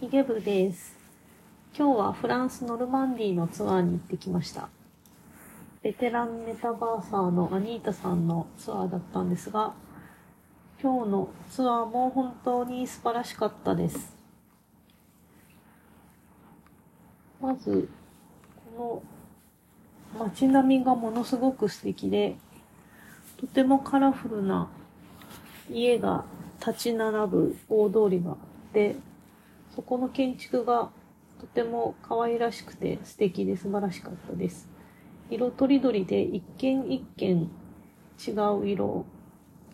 ヒゲ部です。今日はフランスノルマンディのツアーに行ってきました。ベテランメタバーサーのアニータさんのツアーだったんですが、今日のツアーも本当に素晴らしかったです。まず、この街並みがものすごく素敵で、とてもカラフルな家が立ち並ぶ大通りがあって、そこの建築がとても可愛らしくて素敵で素晴らしかったです。色とりどりで一軒一軒違う色、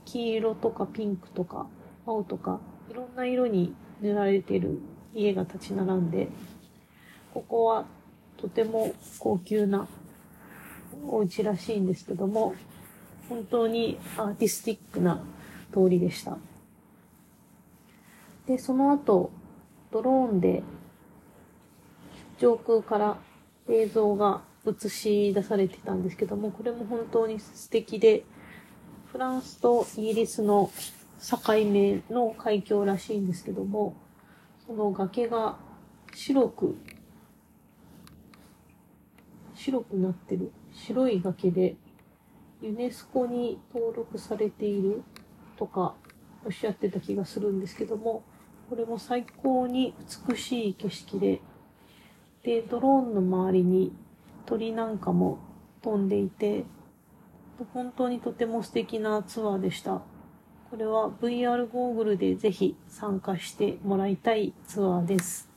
黄色とかピンクとか青とかいろんな色に塗られてる家が立ち並んで、ここはとても高級なお家らしいんですけども、本当にアーティスティックな通りでした。で、その後、ドローンで上空から映像が映し出されてたんですけども、これも本当に素敵で、フランスとイギリスの境目の海峡らしいんですけども、その崖が白く、白くなってる白い崖で、ユネスコに登録されているとかおっしゃってた気がするんですけども、これも最高に美しい景色で、で、ドローンの周りに鳥なんかも飛んでいて、本当にとても素敵なツアーでした。これは VR ゴーグルでぜひ参加してもらいたいツアーです。